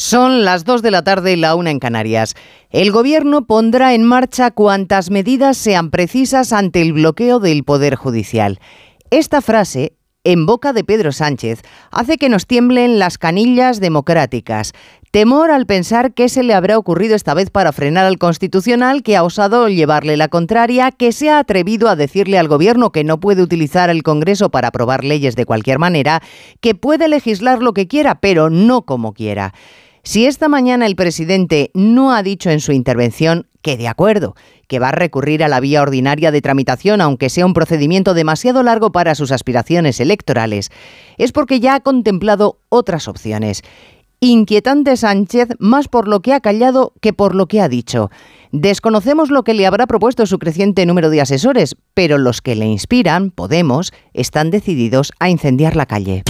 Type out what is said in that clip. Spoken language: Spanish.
Son las 2 de la tarde y la una en Canarias. El Gobierno pondrá en marcha cuantas medidas sean precisas ante el bloqueo del Poder Judicial. Esta frase, en boca de Pedro Sánchez, hace que nos tiemblen las canillas democráticas. Temor al pensar qué se le habrá ocurrido esta vez para frenar al Constitucional que ha osado llevarle la contraria, que se ha atrevido a decirle al Gobierno que no puede utilizar el Congreso para aprobar leyes de cualquier manera, que puede legislar lo que quiera, pero no como quiera. Si esta mañana el presidente no ha dicho en su intervención que de acuerdo, que va a recurrir a la vía ordinaria de tramitación, aunque sea un procedimiento demasiado largo para sus aspiraciones electorales, es porque ya ha contemplado otras opciones. Inquietante Sánchez más por lo que ha callado que por lo que ha dicho. Desconocemos lo que le habrá propuesto su creciente número de asesores, pero los que le inspiran, Podemos, están decididos a incendiar la calle.